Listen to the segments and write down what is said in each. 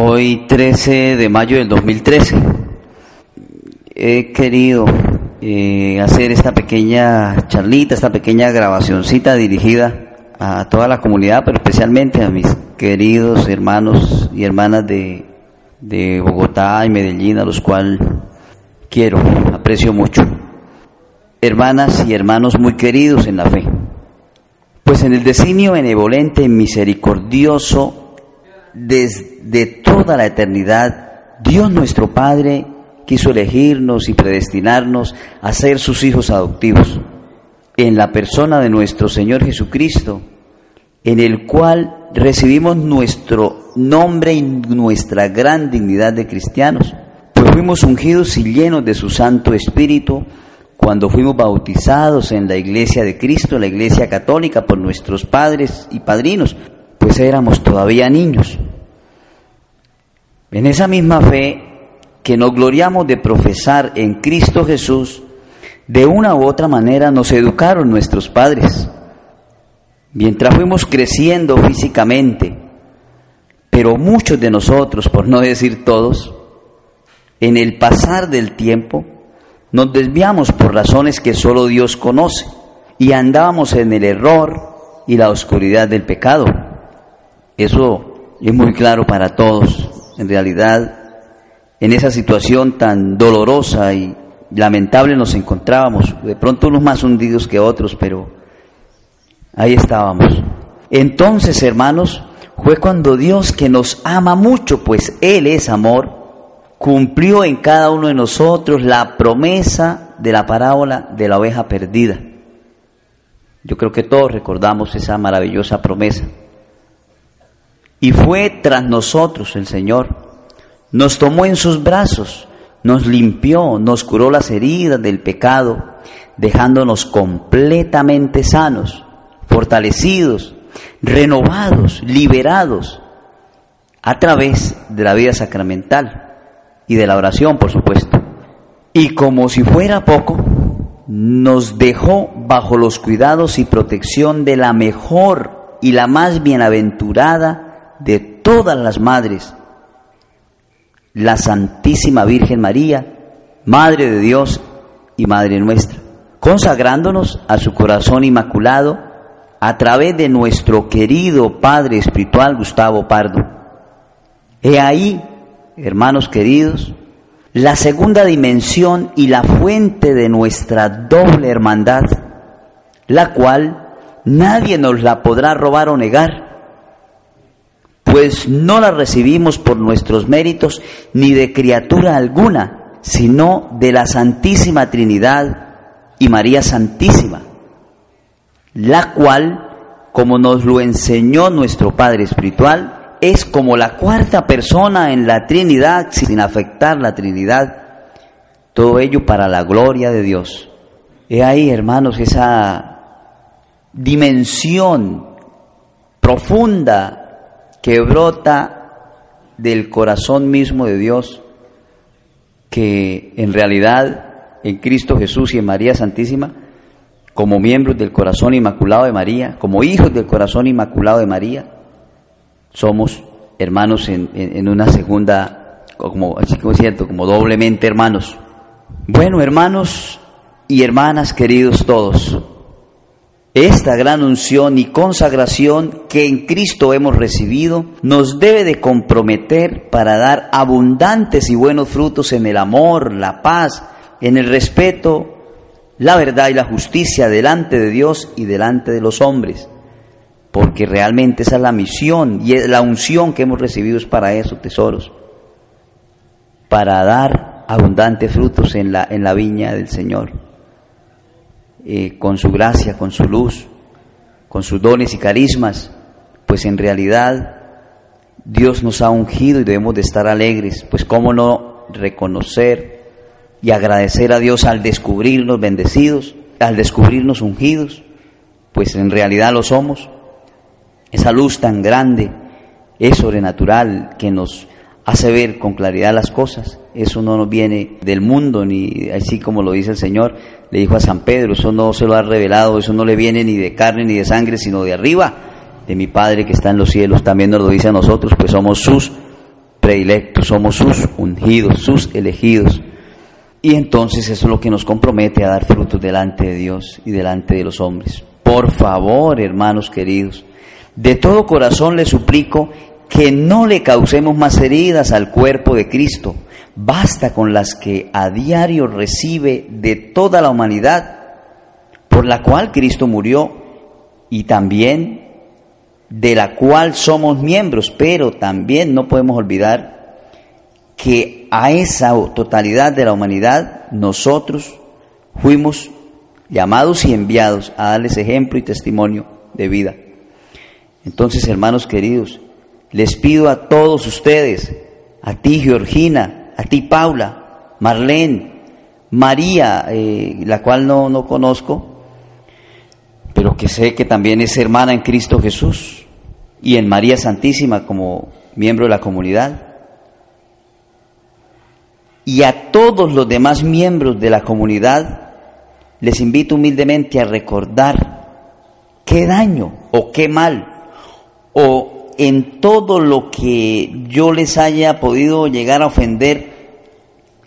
Hoy 13 de mayo del 2013 he querido eh, hacer esta pequeña charlita, esta pequeña grabacioncita dirigida a toda la comunidad, pero especialmente a mis queridos hermanos y hermanas de, Bogotá y Medellín, a los cuales quiero, aprecio mucho. Hermanas y hermanos muy queridos en la fe. Pues en el designio benevolente misericordioso desde toda la eternidad, Dios nuestro Padre quiso elegirnos y predestinarnos a ser sus hijos adoptivos, en la persona de nuestro Señor Jesucristo, en el cual recibimos nuestro nombre y nuestra gran dignidad de cristianos, pues fuimos ungidos y llenos de su Santo Espíritu cuando fuimos bautizados en la iglesia de Cristo, la iglesia católica, por nuestros padres y padrinos, pues éramos todavía niños. En esa misma fe que nos gloriamos de profesar en Cristo Jesús, de una u otra manera nos educaron nuestros padres. Mientras fuimos creciendo físicamente, pero muchos de nosotros, por no decir todos, en el pasar del tiempo, nos desviamos por razones que solo Dios conoce y andábamos en el error y la oscuridad del pecado. Eso es muy claro para todos. En realidad, en esa situación tan dolorosa y lamentable nos encontrábamos, de pronto unos más hundidos que otros, pero ahí estábamos. Entonces, hermanos, fue cuando Dios, que nos ama mucho, pues Él es amor, cumplió en cada uno de nosotros la promesa de la parábola de la oveja perdida. Yo creo que todos recordamos esa maravillosa promesa. Y fue tras nosotros el Señor. Nos tomó en sus brazos, nos limpió, nos curó las heridas del pecado, dejándonos completamente sanos, fortalecidos, renovados, liberados, a través de la vida sacramental y de la oración, por supuesto. Y como si fuera poco, nos dejó bajo los cuidados y protección de la mejor y la más bienaventurada de todas las madres, la Santísima Virgen María, Madre de Dios y Madre nuestra, consagrándonos a su corazón inmaculado a través de nuestro querido Padre Espiritual Gustavo Pardo. He ahí, hermanos queridos, la segunda dimensión y la fuente de nuestra doble hermandad, la cual nadie nos la podrá robar o negar pues no la recibimos por nuestros méritos ni de criatura alguna, sino de la Santísima Trinidad y María Santísima, la cual, como nos lo enseñó nuestro Padre Espiritual, es como la cuarta persona en la Trinidad sin afectar la Trinidad, todo ello para la gloria de Dios. He ahí, hermanos, esa dimensión profunda que brota del corazón mismo de Dios, que en realidad en Cristo Jesús y en María Santísima, como miembros del corazón inmaculado de María, como hijos del corazón inmaculado de María, somos hermanos en, una segunda, como, así como cierto, como doblemente hermanos. Bueno, hermanos y hermanas queridos todos, esta gran unción y consagración que en Cristo hemos recibido nos debe de comprometer para dar abundantes y buenos frutos en el amor, la paz, en el respeto, la verdad y la justicia delante de Dios y delante de los hombres. Porque realmente esa es la misión y la unción que hemos recibido es para eso, tesoros. Para dar abundantes frutos en la, en la viña del Señor. Eh, con su gracia, con su luz, con sus dones y carismas, pues en realidad Dios nos ha ungido y debemos de estar alegres, pues cómo no reconocer y agradecer a Dios al descubrirnos bendecidos, al descubrirnos ungidos, pues en realidad lo somos. Esa luz tan grande es sobrenatural que nos hace ver con claridad las cosas. Eso no nos viene del mundo, ni así como lo dice el Señor, le dijo a San Pedro, eso no se lo ha revelado, eso no le viene ni de carne ni de sangre, sino de arriba, de mi Padre que está en los cielos. También nos lo dice a nosotros, pues somos sus predilectos, somos sus ungidos, sus elegidos. Y entonces eso es lo que nos compromete a dar frutos delante de Dios y delante de los hombres. Por favor, hermanos queridos, de todo corazón les suplico que no le causemos más heridas al cuerpo de Cristo. Basta con las que a diario recibe de toda la humanidad, por la cual Cristo murió y también de la cual somos miembros, pero también no podemos olvidar que a esa totalidad de la humanidad nosotros fuimos llamados y enviados a darles ejemplo y testimonio de vida. Entonces, hermanos queridos, les pido a todos ustedes, a ti Georgina, a ti Paula, Marlene, María, eh, la cual no, no conozco, pero que sé que también es hermana en Cristo Jesús y en María Santísima como miembro de la comunidad. Y a todos los demás miembros de la comunidad les invito humildemente a recordar qué daño o qué mal o en todo lo que yo les haya podido llegar a ofender,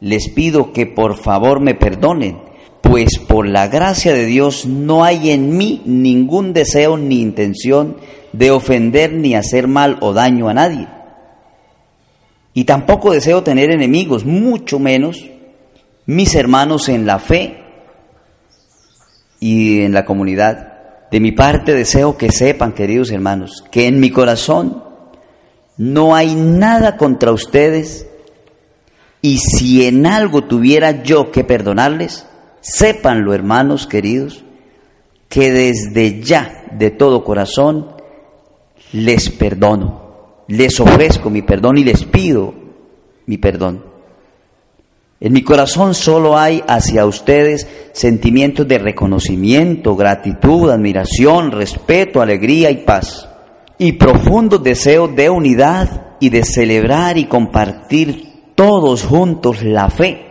les pido que por favor me perdonen, pues por la gracia de Dios no hay en mí ningún deseo ni intención de ofender ni hacer mal o daño a nadie. Y tampoco deseo tener enemigos, mucho menos mis hermanos en la fe y en la comunidad. De mi parte deseo que sepan, queridos hermanos, que en mi corazón no hay nada contra ustedes y si en algo tuviera yo que perdonarles, sépanlo, hermanos queridos, que desde ya, de todo corazón, les perdono, les ofrezco mi perdón y les pido mi perdón. En mi corazón solo hay hacia ustedes sentimientos de reconocimiento, gratitud, admiración, respeto, alegría y paz. Y profundos deseos de unidad y de celebrar y compartir todos juntos la fe.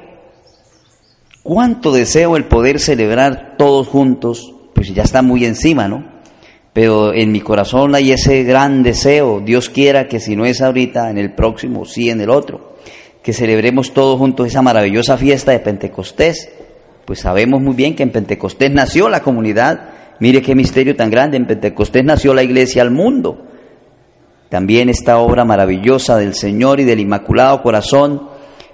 ¿Cuánto deseo el poder celebrar todos juntos? Pues ya está muy encima, ¿no? Pero en mi corazón hay ese gran deseo. Dios quiera que si no es ahorita, en el próximo, sí en el otro que celebremos todos juntos esa maravillosa fiesta de Pentecostés. Pues sabemos muy bien que en Pentecostés nació la comunidad. Mire qué misterio tan grande. En Pentecostés nació la iglesia al mundo. También esta obra maravillosa del Señor y del Inmaculado Corazón,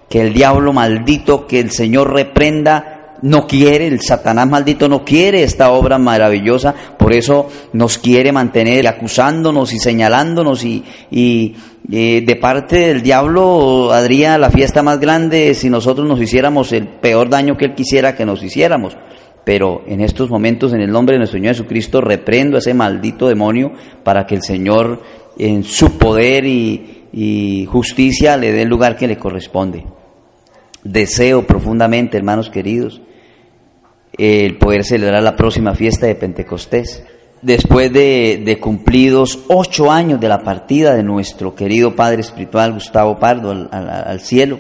que el diablo maldito, que el Señor reprenda, no quiere, el Satanás maldito no quiere esta obra maravillosa, por eso nos quiere mantener acusándonos y señalándonos y, y eh, de parte del diablo haría la fiesta más grande si nosotros nos hiciéramos el peor daño que él quisiera que nos hiciéramos. Pero en estos momentos, en el nombre de nuestro Señor Jesucristo, reprendo a ese maldito demonio para que el Señor, en su poder y, y justicia, le dé el lugar que le corresponde. Deseo profundamente, hermanos queridos, el poder celebrar la próxima fiesta de Pentecostés. Después de, cumplidos ocho años de la partida de nuestro querido Padre Espiritual Gustavo Pardo al, al cielo,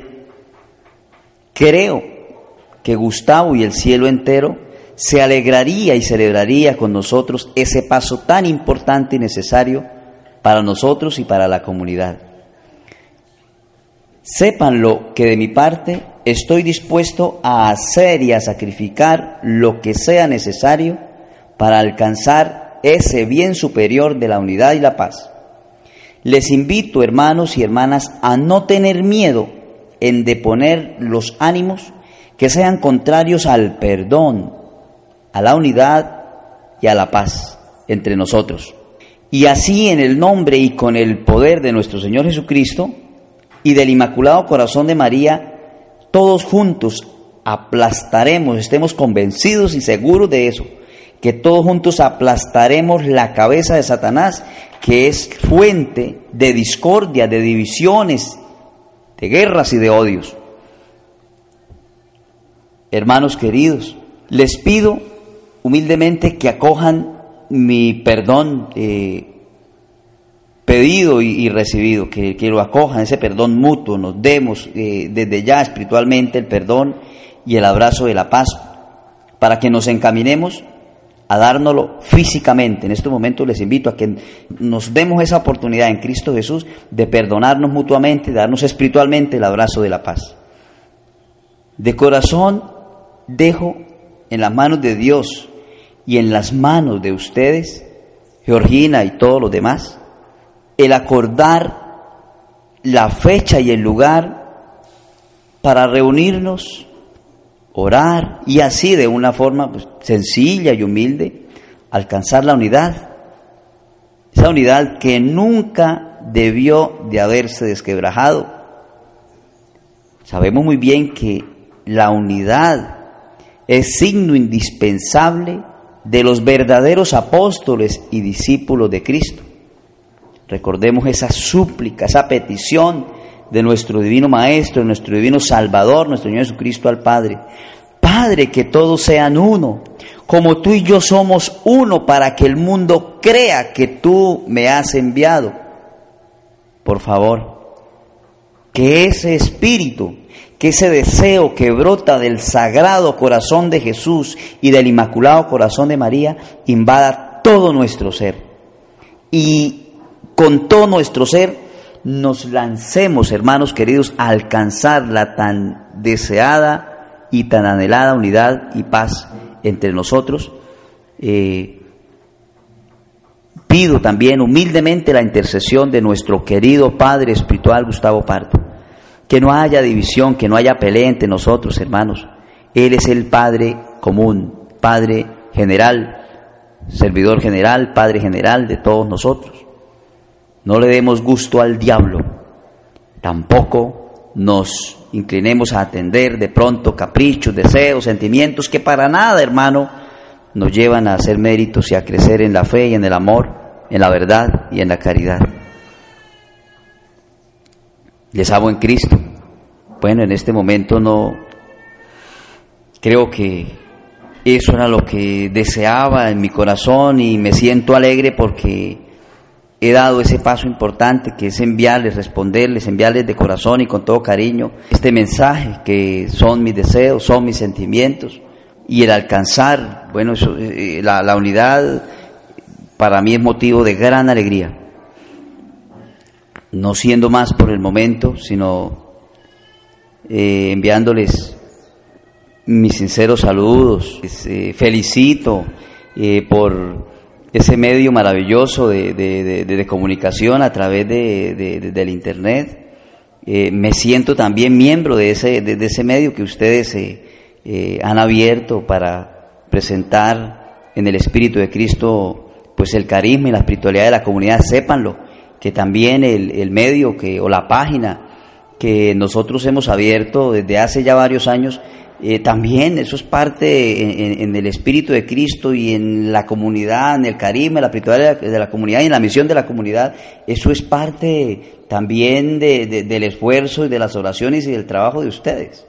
creo que Gustavo y el cielo entero se alegraría y celebraría con nosotros ese paso tan importante y necesario para nosotros y para la comunidad. Sépanlo que de mi parte estoy dispuesto a hacer y a sacrificar lo que sea necesario para alcanzar ese bien superior de la unidad y la paz. Les invito, hermanos y hermanas, a no tener miedo en deponer los ánimos que sean contrarios al perdón, a la unidad y a la paz entre nosotros. Y así en el nombre y con el poder de nuestro Señor Jesucristo y del Inmaculado Corazón de María, todos juntos aplastaremos, estemos convencidos y seguros de eso, que todos juntos aplastaremos la cabeza de Satanás, que es fuente de discordia, de divisiones, de guerras y de odios. Hermanos queridos, les pido humildemente que acojan mi perdón eh, pedido y, recibido, que, lo acojan, ese perdón mutuo, nos demos eh, desde ya espiritualmente el perdón y el abrazo de la paz, para que nos encaminemos a dárnoslo físicamente. En estos momentos les invito a que nos demos esa oportunidad en Cristo Jesús de perdonarnos mutuamente, darnos espiritualmente el abrazo de la paz. De corazón dejo en las manos de Dios y en las manos de ustedes, Georgina y todos los demás, el acordar la fecha y el lugar para reunirnos, orar y así de una forma pues, sencilla y humilde alcanzar la unidad. Esa unidad que nunca debió de haberse desquebrajado. Sabemos muy bien que la unidad es signo indispensable de los verdaderos apóstoles y discípulos de Cristo. Recordemos esa súplica, esa petición de nuestro divino Maestro, nuestro divino Salvador, nuestro Señor Jesucristo al Padre. Padre, que todos sean uno, como tú y yo somos uno, para que el mundo crea que tú me has enviado. Por favor, que ese espíritu, que ese deseo que brota del sagrado corazón de Jesús y del inmaculado corazón de María, invada todo nuestro ser. Y con todo nuestro ser, nos lancemos, hermanos queridos, a alcanzar la tan deseada y tan anhelada unidad y paz entre nosotros. Eh, pido también humildemente la intercesión de nuestro querido Padre Espiritual Gustavo Parto. Que no haya división, que no haya pelea entre nosotros, hermanos. Él es el Padre común, Padre general, servidor general, Padre general de todos nosotros. No le demos gusto al diablo, tampoco nos inclinemos a atender de pronto caprichos, deseos, sentimientos que para nada, hermano, nos llevan a hacer méritos y a crecer en la fe y en el amor, en la verdad y en la caridad. Les amo en Cristo. Bueno, en este momento no creo que eso era lo que deseaba en mi corazón y me siento alegre porque he dado ese paso importante que es enviarles, responderles, enviarles de corazón y con todo cariño este mensaje que son mis deseos, son mis sentimientos y el alcanzar, bueno, eh, eh, la, unidad para mí es motivo de gran alegría. No siendo más por el momento, sino eh, enviándoles mis sinceros saludos, felicito por ese medio maravilloso de, comunicación a través del Internet. Eh, me siento también miembro de ese, de, ese medio que ustedes eh, eh, han abierto para presentar en el Espíritu de Cristo pues el carisma y la espiritualidad de la comunidad. Sépanlo, que también el, el medio que, o la página que nosotros hemos abierto desde hace ya varios años eh, también eso es parte en, el espíritu de Cristo y en la comunidad, en el carisma, en la espiritualidad de la, comunidad y en la misión de la comunidad. Eso es parte también del esfuerzo y de las oraciones y del trabajo de ustedes.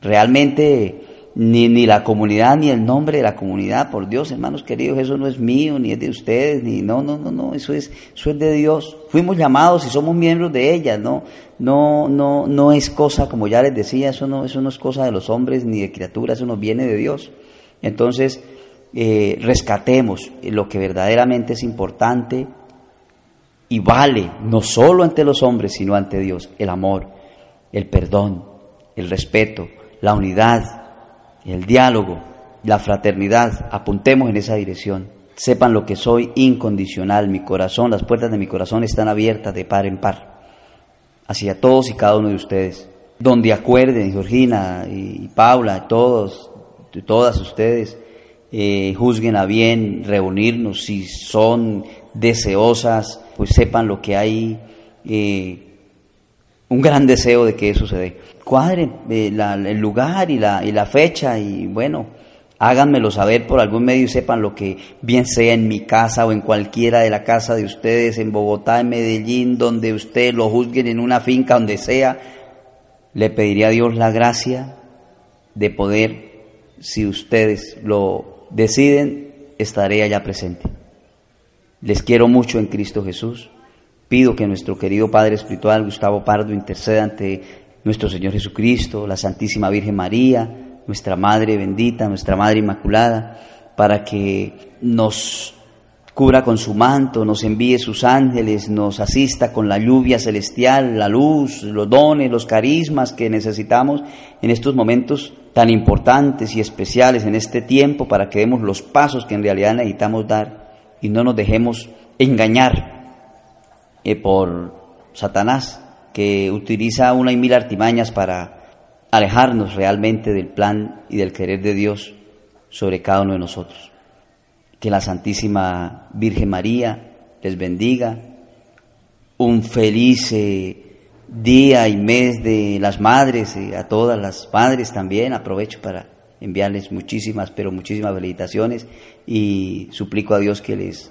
Realmente ni, ni la comunidad, ni el nombre de la comunidad, por Dios, hermanos queridos, eso no es mío, ni es de ustedes, ni no, no, no, no, eso es, eso es de Dios. Fuimos llamados y somos miembros de ella, no, no, no, no es cosa, como ya les decía, eso no, eso no es cosa de los hombres ni de criaturas, eso nos viene de Dios. Entonces, eh, rescatemos lo que verdaderamente es importante y vale, no solo ante los hombres, sino ante Dios, el amor, el perdón, el respeto, la unidad, el diálogo, la fraternidad, apuntemos en esa dirección. Sepan lo que soy incondicional, mi corazón, las puertas de mi corazón están abiertas de par en par hacia todos y cada uno de ustedes. Donde acuerden, Georgina y Paula, todos, todas ustedes, eh, juzguen a bien reunirnos, si son deseosas, pues sepan lo que hay, eh, un gran deseo de que eso se dé cuadren eh, el lugar y la, y la fecha y bueno, háganmelo saber por algún medio y sepan lo que bien sea en mi casa o en cualquiera de la casa de ustedes, en Bogotá, en Medellín, donde ustedes lo juzguen en una finca, donde sea, le pediría a Dios la gracia de poder, si ustedes lo deciden, estaré allá presente. Les quiero mucho en Cristo Jesús. Pido que nuestro querido Padre Espiritual, Gustavo Pardo, interceda ante nuestro Señor Jesucristo, la Santísima Virgen María, nuestra Madre bendita, nuestra Madre Inmaculada, para que nos cubra con su manto, nos envíe sus ángeles, nos asista con la lluvia celestial, la luz, los dones, los carismas que necesitamos en estos momentos tan importantes y especiales en este tiempo para que demos los pasos que en realidad necesitamos dar y no nos dejemos engañar eh, por Satanás, que utiliza una y mil artimañas para alejarnos realmente del plan y del querer de Dios sobre cada uno de nosotros que la Santísima Virgen María les bendiga. Un feliz eh, día y mes de las madres, eh, a todas las madres también. Aprovecho para enviarles muchísimas, pero muchísimas felicitaciones y suplico a Dios que les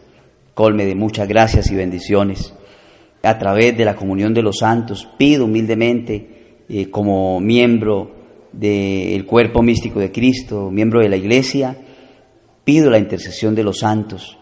colme de muchas gracias y bendiciones. A través de la comunión de los santos, pido humildemente eh, como miembro del cuerpo místico de Cristo, miembro de la Iglesia, Pido la intercesión de los santos,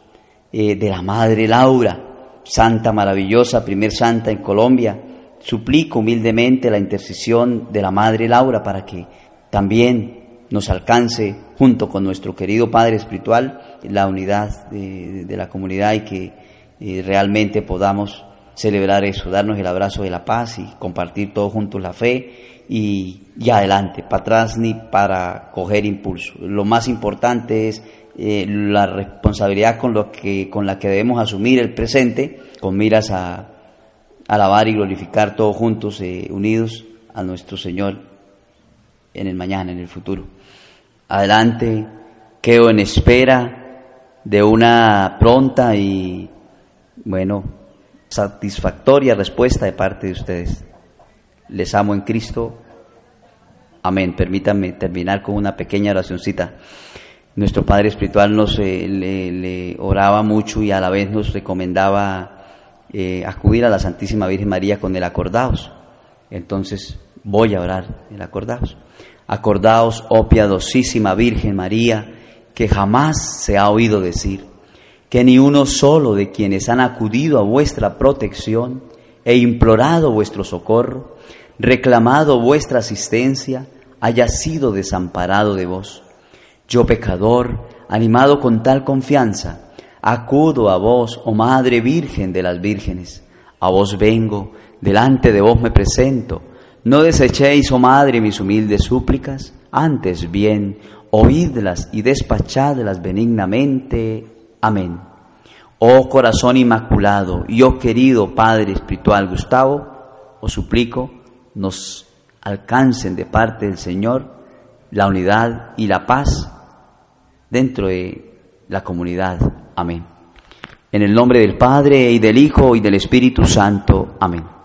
eh, de la Madre Laura, santa maravillosa, primer santa en Colombia. Suplico humildemente la intercesión de la Madre Laura para que también nos alcance, junto con nuestro querido Padre Espiritual, la unidad de, la comunidad y que eh, realmente podamos celebrar eso, darnos el abrazo de la paz y compartir todos juntos la fe y, y adelante, para atrás ni para coger impulso. Lo más importante es eh, la responsabilidad con, lo que, con la que debemos asumir el presente, con miras a, alabar y glorificar todos juntos, eh, unidos a nuestro Señor en el mañana, en el futuro. Adelante, quedo en espera de una pronta y, bueno, satisfactoria respuesta de parte de ustedes. Les amo en Cristo. Amén. Permítanme terminar con una pequeña oracióncita. Nuestro Padre Espiritual nos eh, le, oraba mucho y a la vez nos recomendaba eh, acudir a la Santísima Virgen María con el acordaos. Entonces voy a orar el acordaos. Acordaos, oh piadosísima Virgen María, que jamás se ha oído decir que ni uno solo de quienes han acudido a vuestra protección e implorado vuestro socorro, reclamado vuestra asistencia, haya sido desamparado de vos yo pecador, animado con tal confianza, acudo a vos, oh Madre Virgen de las vírgenes. A vos vengo, delante de vos me presento. No desechéis, oh Madre, mis humildes súplicas, antes bien, oídlas y despachadlas benignamente. Amén. Oh corazón inmaculado y oh querido Padre Espiritual Gustavo, os suplico, nos alcancen de parte del Señor la unidad y la paz dentro de la comunidad. Amén. En el nombre del Padre y del Hijo y del Espíritu Santo. Amén.